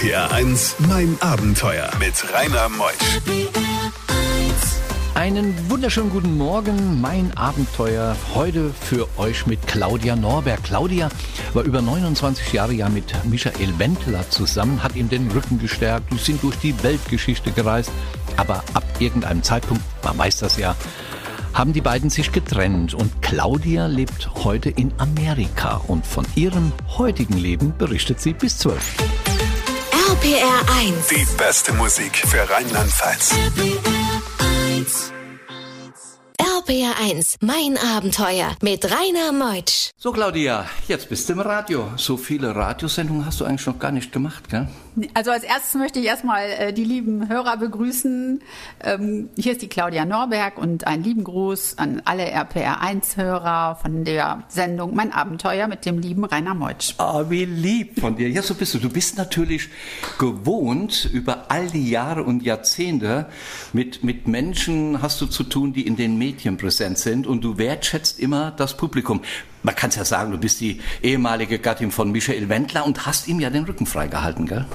RPR 1, mein Abenteuer mit Rainer Meusch. Einen wunderschönen guten Morgen, mein Abenteuer heute für euch mit Claudia Norberg. Claudia war über 29 Jahre ja mit Michael Wendler zusammen, hat ihm den Rücken gestärkt, die sind durch die Weltgeschichte gereist, aber ab irgendeinem Zeitpunkt, man weiß das ja, haben die beiden sich getrennt und Claudia lebt heute in Amerika und von ihrem heutigen Leben berichtet sie bis 12. RPR 1. Die beste Musik für Rheinland-Pfalz. RPR 1, mein Abenteuer mit Rainer Meutsch. So Claudia, jetzt bist du im Radio. So viele Radiosendungen hast du eigentlich noch gar nicht gemacht, gell? Also als erstes möchte ich erstmal äh, die lieben Hörer begrüßen. Ähm, hier ist die Claudia Norberg und einen lieben Gruß an alle RPR1-Hörer von der Sendung Mein Abenteuer mit dem lieben Rainer Meutsch. Ah, wie lieb von dir. Ja, so bist du. Du bist natürlich gewohnt, über all die Jahre und Jahrzehnte mit, mit Menschen hast du zu tun, die in den Medien präsent sind und du wertschätzt immer das Publikum. Man kann es ja sagen, du bist die ehemalige Gattin von Michael Wendler und hast ihm ja den Rücken freigehalten, gell?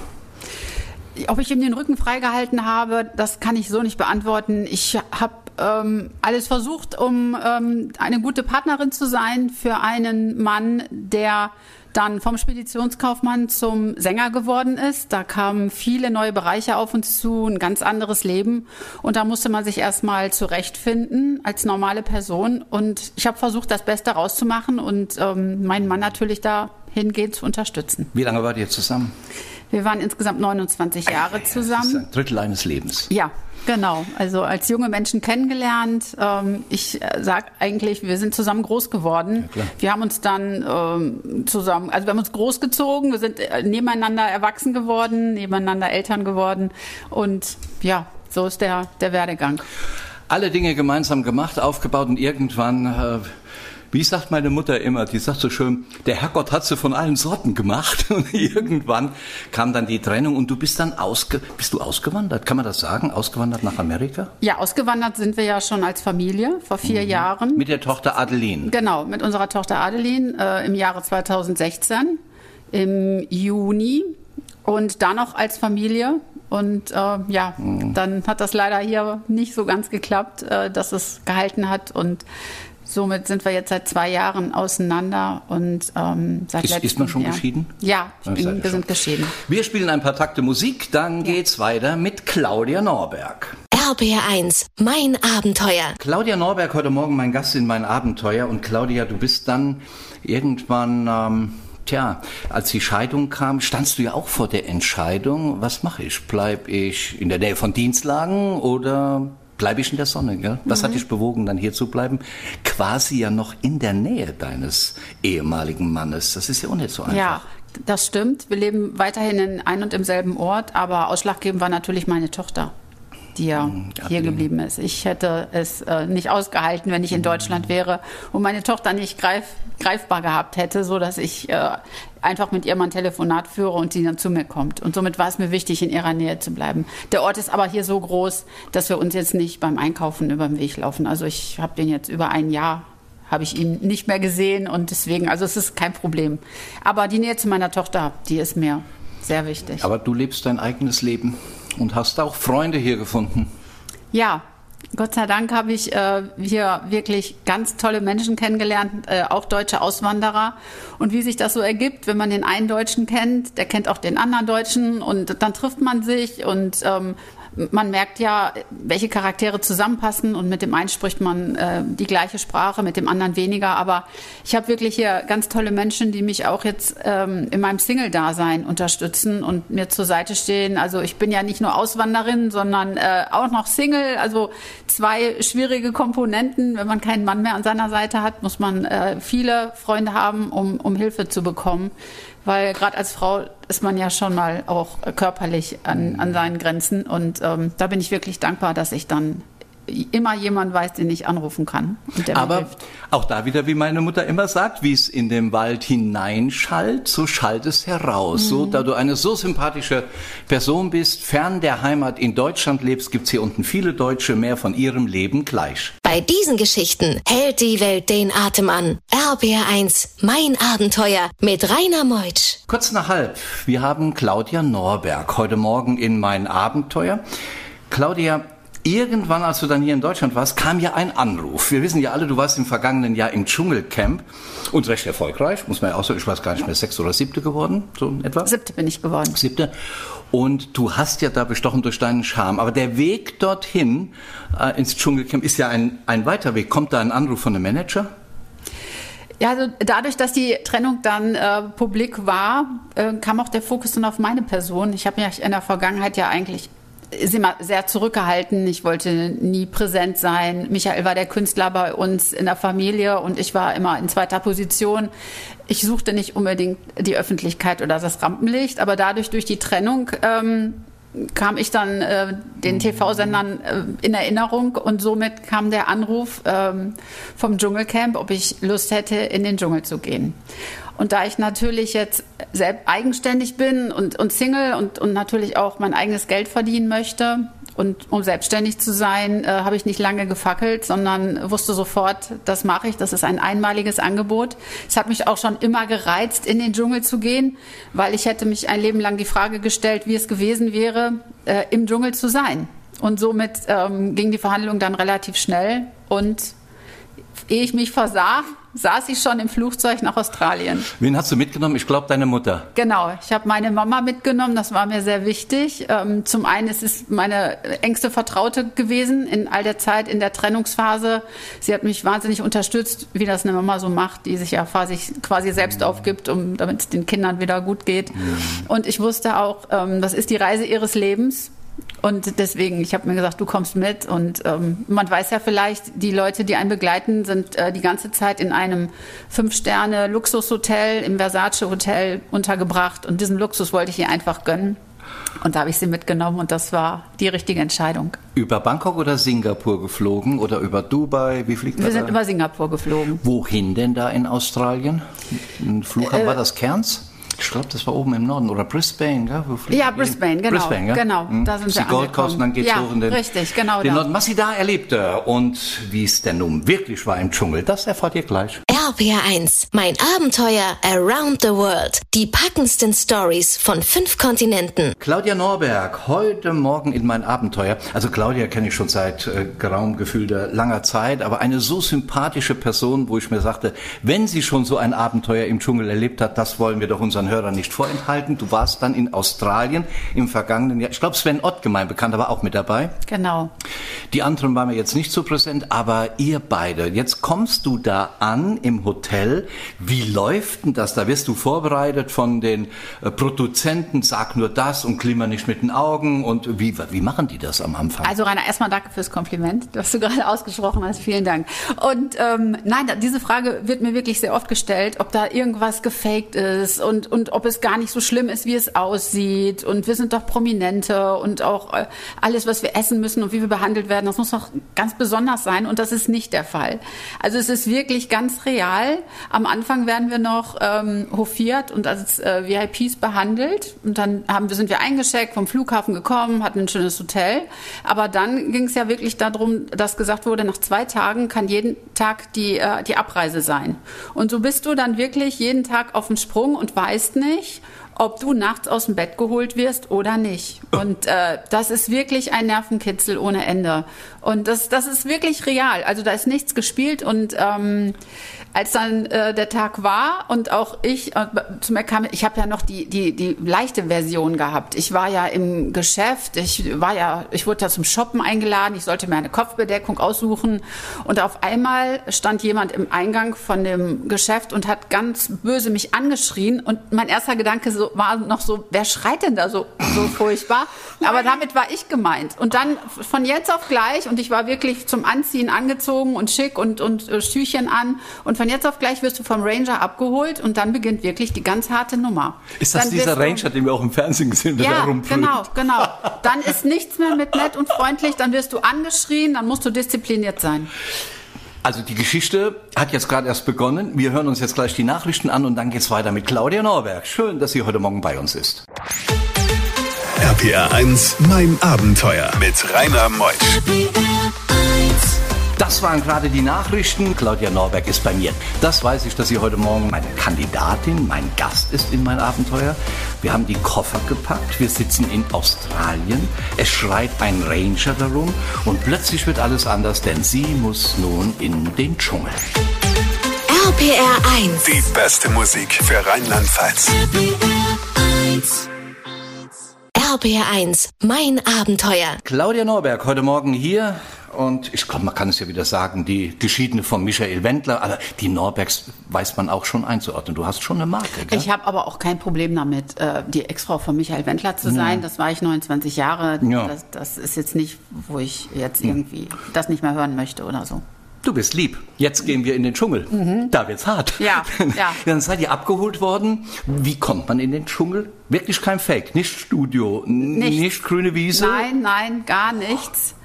Ob ich ihm den Rücken freigehalten habe, das kann ich so nicht beantworten. Ich habe ähm, alles versucht, um ähm, eine gute Partnerin zu sein für einen Mann, der dann vom Speditionskaufmann zum Sänger geworden ist. Da kamen viele neue Bereiche auf uns zu, ein ganz anderes Leben. Und da musste man sich erstmal zurechtfinden als normale Person. Und ich habe versucht, das Beste rauszumachen und ähm, meinen Mann natürlich dahingehend zu unterstützen. Wie lange wart ihr zusammen? Wir waren insgesamt 29 Jahre zusammen. Das ist ein Drittel eines Lebens. Ja, Genau, also als junge Menschen kennengelernt. Ähm, ich äh, sag eigentlich, wir sind zusammen groß geworden. Ja, wir haben uns dann ähm, zusammen, also wir haben uns großgezogen, wir sind äh, nebeneinander erwachsen geworden, nebeneinander Eltern geworden und ja, so ist der, der Werdegang. Alle Dinge gemeinsam gemacht, aufgebaut und irgendwann äh, wie sagt meine Mutter immer, die sagt so schön, der Herrgott hat sie von allen Sorten gemacht und irgendwann kam dann die Trennung und du bist dann ausge, bist du ausgewandert? Kann man das sagen? Ausgewandert nach Amerika? Ja, ausgewandert sind wir ja schon als Familie vor vier mhm. Jahren. Mit der Tochter Adeline? Genau, mit unserer Tochter Adeline äh, im Jahre 2016 im Juni und dann noch als Familie. Und äh, ja, mhm. dann hat das leider hier nicht so ganz geklappt, äh, dass es gehalten hat. Und Somit sind wir jetzt seit zwei Jahren auseinander und ähm, seit ist, ist man schon Jahr. geschieden? Ja, bin, wir sind geschieden. Wir spielen ein paar Takte Musik, dann ja. geht's weiter mit Claudia Norberg. RBR1, mein Abenteuer. Claudia Norberg, heute Morgen mein Gast in mein Abenteuer. Und Claudia, du bist dann irgendwann, ähm, tja, als die Scheidung kam, standst du ja auch vor der Entscheidung, was mache ich? Bleib ich in der Nähe von Dienstlagen oder bleibe ich in der Sonne. Gell? Was mhm. hat dich bewogen, dann hier zu bleiben? Quasi ja noch in der Nähe deines ehemaligen Mannes. Das ist ja auch nicht so einfach. Ja, das stimmt. Wir leben weiterhin in ein und im selben Ort, aber ausschlaggebend war natürlich meine Tochter die ja mhm, hier geblieben ist. Ich hätte es äh, nicht ausgehalten, wenn ich in Deutschland wäre und meine Tochter nicht greif, greifbar gehabt hätte, so dass ich äh, einfach mit ihr mal ein Telefonat führe und sie dann zu mir kommt. Und somit war es mir wichtig, in ihrer Nähe zu bleiben. Der Ort ist aber hier so groß, dass wir uns jetzt nicht beim Einkaufen über den Weg laufen. Also ich habe den jetzt über ein Jahr habe ich ihn nicht mehr gesehen und deswegen, also es ist kein Problem. Aber die Nähe zu meiner Tochter, die ist mir sehr wichtig. Aber du lebst dein eigenes Leben und hast auch Freunde hier gefunden. Ja, Gott sei Dank habe ich äh, hier wirklich ganz tolle Menschen kennengelernt, äh, auch deutsche Auswanderer. Und wie sich das so ergibt, wenn man den einen Deutschen kennt, der kennt auch den anderen Deutschen und dann trifft man sich und ähm, man merkt ja, welche Charaktere zusammenpassen und mit dem einen spricht man äh, die gleiche Sprache, mit dem anderen weniger. Aber ich habe wirklich hier ganz tolle Menschen, die mich auch jetzt ähm, in meinem Single-Dasein unterstützen und mir zur Seite stehen. Also ich bin ja nicht nur Auswanderin, sondern äh, auch noch Single. Also zwei schwierige Komponenten. Wenn man keinen Mann mehr an seiner Seite hat, muss man äh, viele Freunde haben, um, um Hilfe zu bekommen weil gerade als Frau ist man ja schon mal auch körperlich an, an seinen Grenzen. Und ähm, da bin ich wirklich dankbar, dass ich dann immer jemand weiß, den ich anrufen kann. Aber auch da wieder, wie meine Mutter immer sagt, wie es in den Wald hineinschallt, so schallt es heraus. Mhm. So, da du eine so sympathische Person bist, fern der Heimat in Deutschland lebst, gibt's hier unten viele Deutsche mehr von ihrem Leben gleich. Bei diesen Geschichten hält die Welt den Atem an. RBR1, mein Abenteuer mit Rainer Meutsch. Kurz nach halb, wir haben Claudia Norberg heute Morgen in mein Abenteuer. Claudia, irgendwann, als du dann hier in Deutschland warst, kam ja ein Anruf. Wir wissen ja alle, du warst im vergangenen Jahr im Dschungelcamp und recht erfolgreich, muss man ja auch sagen, ich weiß gar nicht mehr, sechste oder siebte geworden, so etwa? Siebte bin ich geworden. Siebte. Und du hast ja da bestochen durch deinen Charme. Aber der Weg dorthin äh, ins Dschungelcamp ist ja ein, ein weiter Weg. Kommt da ein Anruf von einem Manager? Ja, also dadurch, dass die Trennung dann äh, publik war, äh, kam auch der Fokus dann auf meine Person. Ich habe mich in der Vergangenheit ja eigentlich immer sehr zurückgehalten. Ich wollte nie präsent sein. Michael war der Künstler bei uns in der Familie und ich war immer in zweiter Position. Ich suchte nicht unbedingt die Öffentlichkeit oder das Rampenlicht, aber dadurch durch die Trennung ähm, kam ich dann äh, den TV-Sendern äh, in Erinnerung und somit kam der Anruf ähm, vom Dschungelcamp, ob ich Lust hätte, in den Dschungel zu gehen. Und da ich natürlich jetzt selbst eigenständig bin und, und Single und, und natürlich auch mein eigenes Geld verdienen möchte, und um selbstständig zu sein, äh, habe ich nicht lange gefackelt, sondern wusste sofort, das mache ich. Das ist ein einmaliges Angebot. Es hat mich auch schon immer gereizt, in den Dschungel zu gehen, weil ich hätte mich ein Leben lang die Frage gestellt, wie es gewesen wäre, äh, im Dschungel zu sein. Und somit ähm, ging die Verhandlung dann relativ schnell. Und ehe ich mich versah, saß ich schon im Flugzeug nach Australien. Wen hast du mitgenommen? Ich glaube, deine Mutter. Genau, ich habe meine Mama mitgenommen, das war mir sehr wichtig. Ähm, zum einen ist es meine engste Vertraute gewesen in all der Zeit in der Trennungsphase. Sie hat mich wahnsinnig unterstützt, wie das eine Mama so macht, die sich ja quasi, quasi selbst aufgibt, um, damit es den Kindern wieder gut geht. Und ich wusste auch, ähm, das ist die Reise ihres Lebens. Und deswegen, ich habe mir gesagt, du kommst mit. Und ähm, man weiß ja vielleicht, die Leute, die einen begleiten, sind äh, die ganze Zeit in einem Fünf-Sterne-Luxushotel, im Versace-Hotel untergebracht. Und diesen Luxus wollte ich ihr einfach gönnen. Und da habe ich sie mitgenommen und das war die richtige Entscheidung. Über Bangkok oder Singapur geflogen oder über Dubai? Wie fliegt Wir sind da? über Singapur geflogen. Wohin denn da in Australien? Ein Flughafen, äh, war das Cairns? Ich glaube, das war oben im Norden oder Brisbane, gell? ja, Brisbane, genau. Brisbane, gell? genau. Hm? Da sind wir die Gold Coast dann geht's ja, hoch in den, richtig, genau den Norden. Was sie da erlebte und wie es denn nun wirklich war im Dschungel, das erfahrt ihr gleich. RPR1, mein Abenteuer around the world. Die packendsten Stories von fünf Kontinenten. Claudia Norberg, heute Morgen in mein Abenteuer. Also Claudia kenne ich schon seit äh, geraumt gefühlter langer Zeit, aber eine so sympathische Person, wo ich mir sagte, wenn sie schon so ein Abenteuer im Dschungel erlebt hat, das wollen wir doch unseren Hörern nicht vorenthalten. Du warst dann in Australien im vergangenen Jahr. Ich glaube, Sven Ott, gemein bekannt, aber auch mit dabei. Genau. Die anderen waren mir jetzt nicht so präsent, aber ihr beide. Jetzt kommst du da an im Hotel. Wie läuft denn das? Da wirst du vorbereitet von den äh, Produzenten, sag nur das und klimmer nicht mit den Augen. Und wie, wie machen die das am Anfang? Also Rainer, erstmal danke fürs Kompliment, das du gerade ausgesprochen hast. Vielen Dank. Und ähm, nein, diese Frage wird mir wirklich sehr oft gestellt, ob da irgendwas gefaked ist und, und ob es gar nicht so schlimm ist, wie es aussieht. Und wir sind doch Prominente und auch äh, alles, was wir essen müssen und wie wir behandelt werden, das muss doch ganz besonders sein. Und das ist nicht der Fall. Also es ist wirklich ganz real. Am Anfang werden wir noch ähm, hofiert und als äh, VIPs behandelt. Und dann haben, sind wir eingecheckt, vom Flughafen gekommen, hatten ein schönes Hotel. Aber dann ging es ja wirklich darum, dass gesagt wurde, nach zwei Tagen kann jeden Tag die, äh, die Abreise sein. Und so bist du dann wirklich jeden Tag auf dem Sprung und weißt nicht, ob du nachts aus dem Bett geholt wirst oder nicht. Und äh, das ist wirklich ein Nervenkitzel ohne Ende. Und das, das ist wirklich real. Also da ist nichts gespielt und ähm, als dann äh, der Tag war und auch ich äh, zu mir kam, ich habe ja noch die, die, die leichte Version gehabt. Ich war ja im Geschäft, ich war ja, ich wurde ja zum Shoppen eingeladen, ich sollte mir eine Kopfbedeckung aussuchen und auf einmal stand jemand im Eingang von dem Geschäft und hat ganz böse mich angeschrien und mein erster Gedanke so, war noch so, wer schreit denn da so, so furchtbar? Aber damit war ich gemeint. Und dann von jetzt auf gleich und ich war wirklich zum Anziehen angezogen und schick und, und äh, Stühlchen an und von jetzt auf gleich wirst du vom Ranger abgeholt und dann beginnt wirklich die ganz harte Nummer. Ist das dann dieser Ranger, den wir auch im Fernsehen gesehen haben, der da ja, rumbrüllt? genau, genau. Dann ist nichts mehr mit nett und freundlich, dann wirst du angeschrien, dann musst du diszipliniert sein. Also die Geschichte hat jetzt gerade erst begonnen. Wir hören uns jetzt gleich die Nachrichten an und dann geht's weiter mit Claudia Norberg. Schön, dass sie heute Morgen bei uns ist. RPR 1, mein Abenteuer mit Rainer Meusch. Das waren gerade die Nachrichten. Claudia Norberg ist bei mir. Das weiß ich, dass sie heute Morgen meine Kandidatin, mein Gast ist in mein Abenteuer. Wir haben die Koffer gepackt. Wir sitzen in Australien. Es schreit ein Ranger darum und plötzlich wird alles anders, denn sie muss nun in den Dschungel. RPR 1. Die beste Musik für Rheinland-Pfalz. RPR 1. Mein Abenteuer. Claudia Norberg heute Morgen hier und ich glaube, man kann es ja wieder sagen, die Geschiedene von Michael Wendler, aber die Norbergs weiß man auch schon einzuordnen. Du hast schon eine Marke, gell? Ich habe aber auch kein Problem damit, äh, die Ex-Frau von Michael Wendler zu sein. Das war ich 29 Jahre. Ja. Das, das ist jetzt nicht, wo ich jetzt irgendwie das nicht mehr hören möchte oder so. Du bist lieb. Jetzt gehen wir in den Dschungel. Da wird's hart. Mhm. Ja, ja. Dann seid ihr abgeholt worden. Wie kommt man in den Dschungel? Wirklich kein Fake, nicht Studio, Nichts. nicht grüne Wiese. Nein, nein, gar nichts.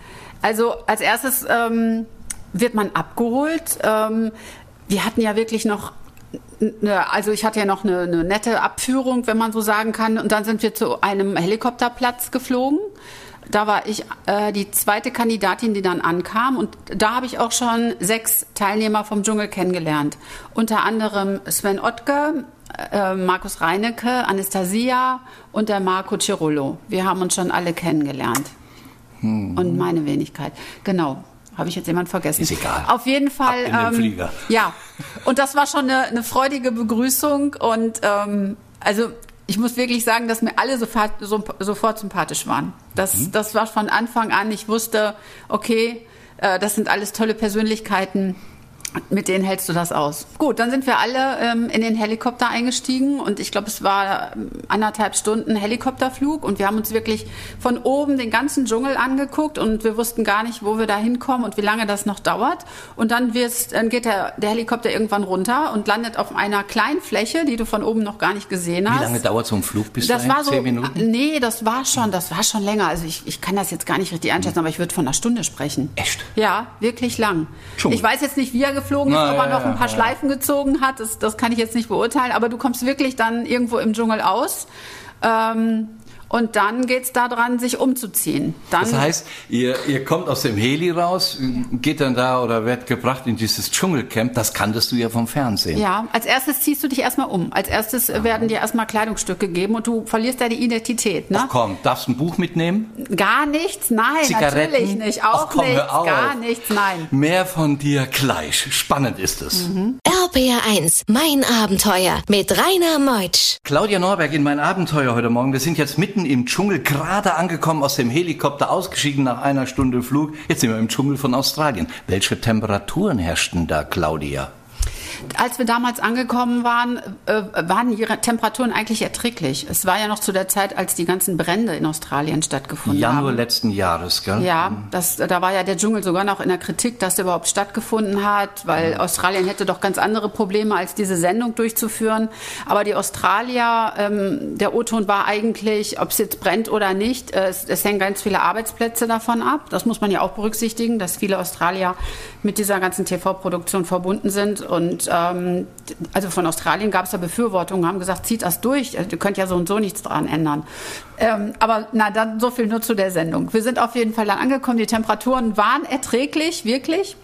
Also als erstes ähm, wird man abgeholt. Ähm, wir hatten ja wirklich noch, eine, also ich hatte ja noch eine, eine nette Abführung, wenn man so sagen kann. Und dann sind wir zu einem Helikopterplatz geflogen. Da war ich äh, die zweite Kandidatin, die dann ankam. Und da habe ich auch schon sechs Teilnehmer vom Dschungel kennengelernt. Unter anderem Sven Ottke, äh, Markus Reinecke, Anastasia und der Marco Cirullo. Wir haben uns schon alle kennengelernt. Und meine Wenigkeit. Genau. Habe ich jetzt jemand vergessen? Ist egal. Auf jeden Fall. ähm, Ab in den Flieger. Ja. Und das war schon eine, eine freudige Begrüßung. Und ähm, also ich muss wirklich sagen, dass mir alle sofort, so, sofort sympathisch waren. Das, Mhm. das war von Anfang an. Ich wusste, okay, äh, das sind alles tolle Persönlichkeiten. Mit denen hältst du das aus. Gut, dann sind wir alle ähm, in den Helikopter eingestiegen und ich glaube, es war ähm, anderthalb Stunden Helikopterflug und wir haben uns wirklich von oben den ganzen Dschungel angeguckt und wir wussten gar nicht, wo wir da hinkommen und wie lange das noch dauert. Und dann, wirst, dann geht der, der Helikopter irgendwann runter und landet auf einer kleinen Fläche, die du von oben noch gar nicht gesehen hast. Wie lange dauert so ein Flug bis Das dahin? war so, Zehn Minuten? nee, das war schon, das war schon länger. Also ich, ich kann das jetzt gar nicht richtig einschätzen, aber ich würde von einer Stunde sprechen. Echt? Ja, wirklich lang. Dschungel. Ich weiß jetzt nicht, wie er geflogen ist, Na, ob er ja, noch ein paar ja. Schleifen gezogen hat, das, das kann ich jetzt nicht beurteilen, aber du kommst wirklich dann irgendwo im Dschungel aus. Ähm, und dann geht's da dran, sich umzuziehen. Dann, Das heißt, ihr, ihr kommt aus dem Heli raus, geht dann da oder wird gebracht in dieses Dschungelcamp. Das kanntest du ja vom Fernsehen. ja, als erstes ziehst du dich erstmal um. Als erstes werden dir erstmal Kleidungsstücke gegeben und du verlierst deine Identität. Ne? Ach komm, darfst du ein Buch mitnehmen? Gar nichts, nein, Zigaretten? natürlich nicht. Auch Ach komm, hör nichts, auf. gar nichts, nein. Mehr von dir gleich. Spannend ist es. RPR 1. Mein Abenteuer mit Rainer Meutsch. Claudia Norberg in mein Abenteuer heute Morgen. Wir sind jetzt mitten im Dschungel, gerade angekommen, aus dem Helikopter ausgeschieden nach einer Stunde Flug. Jetzt sind wir im Dschungel von Australien. Welche Temperaturen herrschten da, Claudia? Als wir damals angekommen waren, äh, waren die Temperaturen eigentlich erträglich. Es war ja noch zu der Zeit, als die ganzen Brände in Australien stattgefunden Januar haben. letzten Jahres, gell? Ja, das, da war ja der Dschungel sogar noch in der Kritik, dass der überhaupt stattgefunden hat, weil Australien hätte doch ganz andere Probleme, als diese Sendung durchzuführen. Aber die Australier, ähm, der O-Ton war eigentlich, ob es jetzt brennt oder nicht, äh, es, es hängen ganz viele Arbeitsplätze davon ab. Das muss man ja auch berücksichtigen, dass viele Australier mit dieser ganzen TV-Produktion verbunden sind. Und ähm, also von Australien gab es da Befürwortungen, haben gesagt, zieht das durch, ihr könnt ja so und so nichts dran ändern. Ähm, aber na, dann so viel nur zu der Sendung. Wir sind auf jeden Fall dann angekommen. Die Temperaturen waren erträglich, wirklich.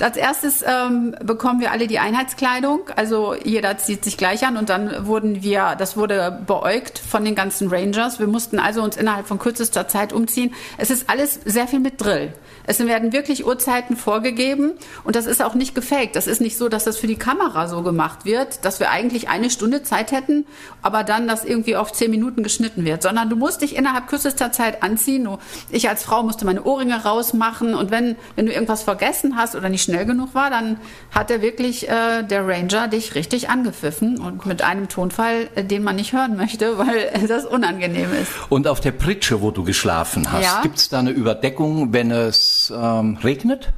Als erstes ähm, bekommen wir alle die Einheitskleidung. Also jeder zieht sich gleich an und dann wurden wir, das wurde beäugt von den ganzen Rangers. Wir mussten also uns innerhalb von kürzester Zeit umziehen. Es ist alles sehr viel mit Drill. Es werden wirklich Uhrzeiten vorgegeben und das ist auch nicht gefaked. Das ist nicht so, dass das für die Kamera so gemacht wird, dass wir eigentlich eine Stunde Zeit hätten, aber dann das irgendwie auf zehn Minuten geschnitten wird, sondern du musst dich innerhalb kürzester Zeit anziehen. Ich als Frau musste meine Ohrringe rausmachen und wenn, wenn du irgendwas vergessen hast oder nicht schnell genug war, dann hat er wirklich, äh, der Ranger, dich richtig angepfiffen und mit einem Tonfall, äh, den man nicht hören möchte, weil das unangenehm ist. Und auf der Pritsche, wo du geschlafen hast, Ja. gibt's da eine Überdeckung, wenn es ähm, regnet?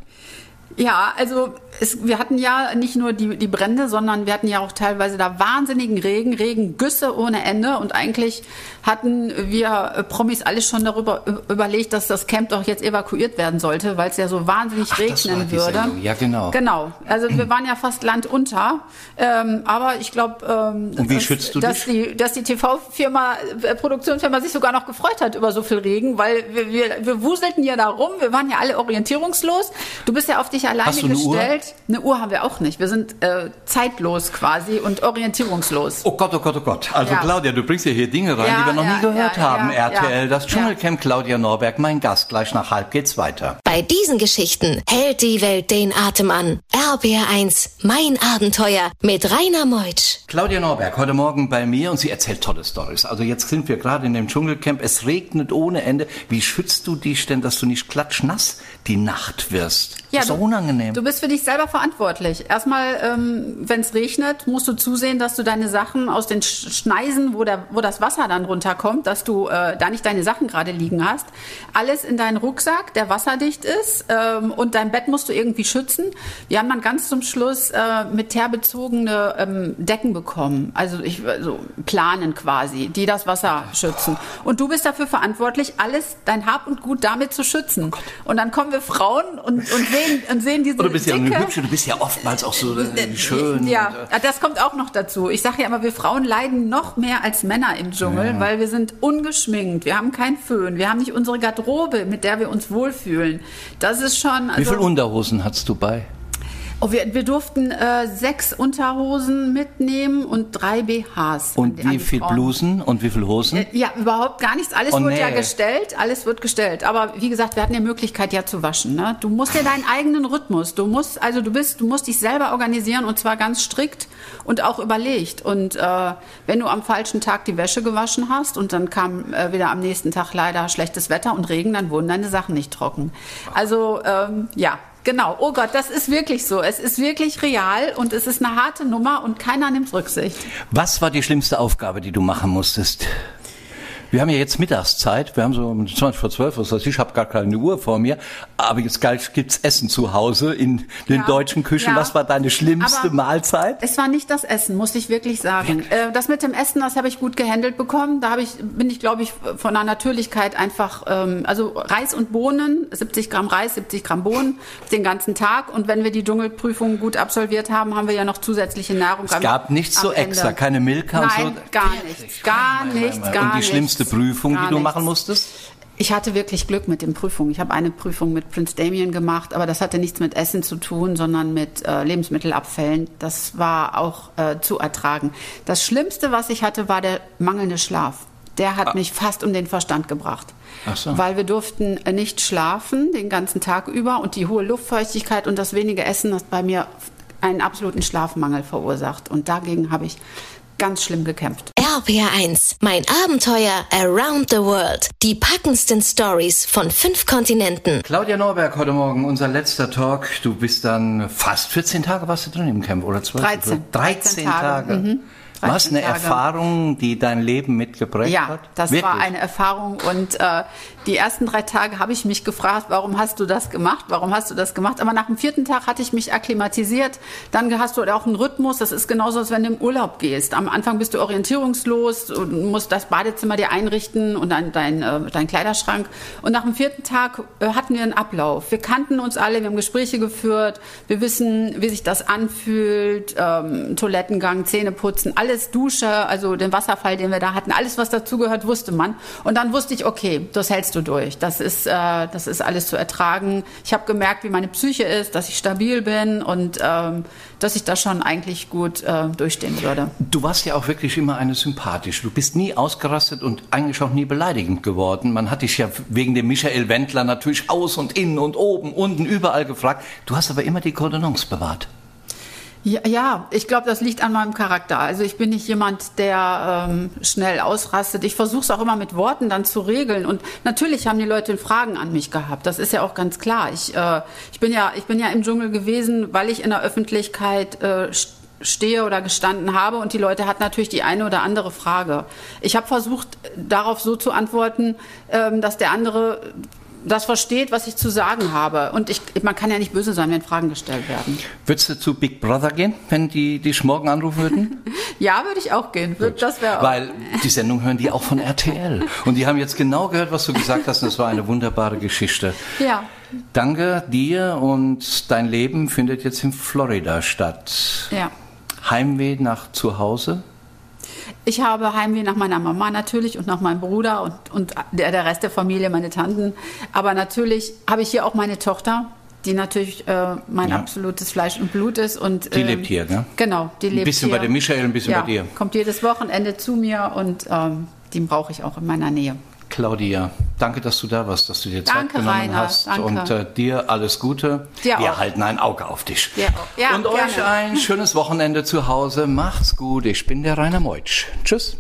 Ja, also es, wir hatten ja nicht nur die, die Brände, sondern wir hatten ja auch teilweise da wahnsinnigen Regen, Regengüsse ohne Ende. Und eigentlich hatten wir äh, Promis alles schon darüber überlegt, dass das Camp doch jetzt evakuiert werden sollte, weil es ja so wahnsinnig Ach, regnen würde. Ja, genau. Genau. Also wir waren ja fast landunter. Ähm, aber ich glaube, ähm, dass, dass die, dass die TV-Firma, äh, Produktionsfirma sich sogar noch gefreut hat über so viel Regen, weil wir, wir, wir wuselten ja da rum. Wir waren ja alle orientierungslos. Du bist ja auf dich alleine gestellt. Uhr? Eine Uhr haben wir auch nicht. Wir sind äh, zeitlos quasi und orientierungslos. Oh Gott, oh Gott, oh Gott. Also ja. Claudia, du bringst ja hier Dinge rein, ja, die wir noch ja, nie gehört haben. RTL, das Dschungelcamp, Claudia Norberg, mein Gast. Gleich nach halb geht's weiter. Bei diesen Geschichten hält die Welt den Atem an. RBR1, mein Abenteuer mit Rainer Meutsch. Claudia Norberg, heute Morgen bei mir und sie erzählt tolle Stories. Also jetzt sind wir gerade in dem Dschungelcamp. Es regnet ohne Ende. Wie schützt du dich denn, dass du nicht klatschnass die Nacht wirst? Ja, das ist doch unangenehm. Du bist für dich selber verantwortlich. Erstmal, ähm, wenn es regnet, musst du zusehen, dass du deine Sachen aus den Schneisen, wo, der, wo das Wasser dann runterkommt, dass du äh, da nicht deine Sachen gerade liegen hast. Alles in deinen Rucksack, der wasserdicht ist ähm, und dein Bett musst du irgendwie schützen. Wir haben dann ganz zum Schluss äh, mit teerbezogene ähm, Decken bekommen, also ich, also planen quasi, die das Wasser schützen. Und du bist dafür verantwortlich, alles, dein Hab und Gut damit zu schützen. Oh und dann kommen wir Frauen und, und sehen, und sehen diese du bist ja dicke, hübsch, du bist ja oftmals auch so äh, schön. Ja, und, das kommt auch noch dazu. Ich sage ja immer, wir Frauen leiden noch mehr als Männer im Dschungel, ja. weil wir sind ungeschminkt, wir haben keinen Föhn, wir haben nicht unsere Garderobe, mit der wir uns wohlfühlen. Das ist schon. Also, Wie viele Unterhosen hast du bei? Oh, wir, wir durften äh, sechs Unterhosen mitnehmen und drei BHs. Und wie viel Blusen und wie viel Hosen? Äh, ja, überhaupt gar nichts. Alles oh, wird nee. ja gestellt. Alles wird gestellt. Aber wie gesagt, wir hatten die Möglichkeit ja zu waschen. Ne? Du musst ja deinen eigenen Rhythmus. Du musst, also du bist, du musst dich selber organisieren und zwar ganz strikt und auch überlegt. Und äh, wenn du am falschen Tag die Wäsche gewaschen hast und dann kam äh, wieder am nächsten Tag leider schlechtes Wetter und Regen, dann wurden deine Sachen nicht trocken. Also ähm, ja, Genau. Oh Gott, das ist wirklich so. Es ist wirklich real und es ist eine harte Nummer und keiner nimmt Rücksicht. Was war die schlimmste Aufgabe, die du machen musstest? Wir haben ja jetzt Mittagszeit, wir haben so um 20 vor 12, was heißt, ich habe gar keine Uhr vor mir, aber jetzt gibt's Essen zu Hause in den ja, deutschen Küchen. Ja. Was war deine schlimmste aber Mahlzeit? Es war nicht das Essen, muss ich wirklich sagen. Äh, das mit dem Essen, das habe ich gut gehandelt bekommen. Da habe ich, bin ich, glaube ich, von der Natürlichkeit einfach, ähm, also Reis und Bohnen, 70 Gramm Reis, 70 Gramm Bohnen, den ganzen Tag. Und wenn wir die Dschungelprüfung gut absolviert haben, haben wir ja noch zusätzliche Nahrung. Es gab nichts so extra, keine Milka und so? Nein, gar nichts, gar nichts, gar Und die schlimmste Prüfung, Gar die du nichts. machen musstest? Ich hatte wirklich Glück mit den Prüfungen. Ich habe eine Prüfung mit Prince Damien gemacht, aber das hatte nichts mit Essen zu tun, sondern mit äh, Lebensmittelabfällen. Das war auch äh, zu ertragen. Das Schlimmste, was ich hatte, war der mangelnde Schlaf. Der hat ah. mich fast um den Verstand gebracht. Ach so. Weil wir durften äh, nicht schlafen den ganzen Tag über und die hohe Luftfeuchtigkeit und das wenige Essen hat bei mir einen absoluten Schlafmangel verursacht. Und dagegen habe ich ganz schlimm gekämpft. RPR1, mein Abenteuer Around the World. Die packendsten Stories von fünf Kontinenten. Claudia Norberg, heute Morgen unser letzter Talk. Du bist dann fast 14 Tage warst du drin im Camp oder 12? 13. 13 Tage. Tage. Mhm. Was eine Tage. Erfahrung, die dein Leben mitgeprägt ja, hat? Ja, das Wirklich? war eine Erfahrung und äh, die ersten drei Tage habe ich mich gefragt, warum hast du das gemacht? Warum hast du das gemacht? Aber nach dem vierten Tag hatte ich mich akklimatisiert. Dann hast du auch einen Rhythmus. Das ist genauso, als wenn du im Urlaub gehst. Am Anfang bist du orientierungslos und musst das Badezimmer dir einrichten und dein, dein, äh, dein Kleiderschrank. Und nach dem vierten Tag äh, hatten wir einen Ablauf. Wir kannten uns alle, wir haben Gespräche geführt. Wir wissen, wie sich das anfühlt. Ähm, Toilettengang, Zähneputzen, alles Dusche, also den Wasserfall, den wir da hatten. Alles, was dazugehört, wusste man. Und dann wusste ich, okay, das hältst du durch. Das ist, äh, das ist alles zu ertragen. Ich habe gemerkt, wie meine Psyche ist, dass ich stabil bin und ähm, dass ich das schon eigentlich gut äh, durchstehen würde. Du warst ja auch wirklich immer eine sympathische. Du bist nie ausgerastet und eigentlich auch nie beleidigend geworden. Man hat dich ja wegen dem Michael Wendler natürlich aus und innen und oben, unten, überall gefragt. Du hast aber immer die Cordonance bewahrt. Ja, ja ich glaube, das liegt an meinem Charakter. Also ich bin nicht jemand, der ähm, schnell ausrastet. Ich versuche es auch immer mit Worten dann zu regeln. Und natürlich haben die Leute Fragen an mich gehabt. Das ist ja auch ganz klar. Ich, äh, ich, bin, ja, ich bin ja im Dschungel gewesen, weil ich in der Öffentlichkeit äh, stehe oder gestanden habe und die Leute hatten natürlich die eine oder andere Frage. Ich habe versucht, darauf so zu antworten, ähm, dass der andere das versteht, was ich zu sagen habe. Und ich, man kann ja nicht böse sein, wenn Fragen gestellt werden. Würdest du zu Big Brother gehen, wenn die dich morgen anrufen würden? ja, würde ich auch gehen. Das wäre Weil die Sendung hören die auch von RTL. Und die haben jetzt genau gehört, was du gesagt hast. Und das war eine wunderbare Geschichte. Ja. Danke dir und dein Leben findet jetzt in Florida statt. Ja. Heimweh nach zu Hause? Ich habe Heimweh nach meiner Mama natürlich und nach meinem Bruder und, und der, der Rest der Familie, meine Tanten. Aber natürlich habe ich hier auch meine Tochter, die natürlich äh, mein ja. absolutes Fleisch und Blut ist. Und, die ähm, lebt hier, ne? Genau, die lebt hier. Ein bisschen hier. bei der Michael, ein bisschen ja, bei dir. kommt jedes Wochenende zu mir und ähm, den brauche ich auch in meiner Nähe. Claudia, danke, dass du da warst, dass du dir Zeit danke, genommen Rainer, hast. Danke. Und äh, dir alles Gute. Dir Wir auch. halten ein Auge auf dich. Ja, ja, und gerne. euch ein schönes Wochenende zu Hause. Macht's gut. Ich bin der Rainer Meutsch. Tschüss.